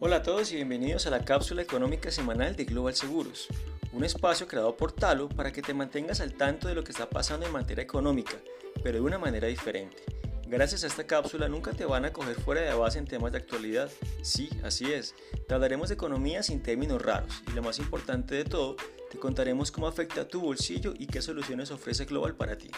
Hola a todos y bienvenidos a la cápsula económica semanal de Global Seguros, un espacio creado por Talo para que te mantengas al tanto de lo que está pasando en materia económica, pero de una manera diferente. Gracias a esta cápsula nunca te van a coger fuera de base en temas de actualidad. Sí, así es. Te hablaremos de economía sin términos raros y lo más importante de todo, te contaremos cómo afecta a tu bolsillo y qué soluciones ofrece Global para ti.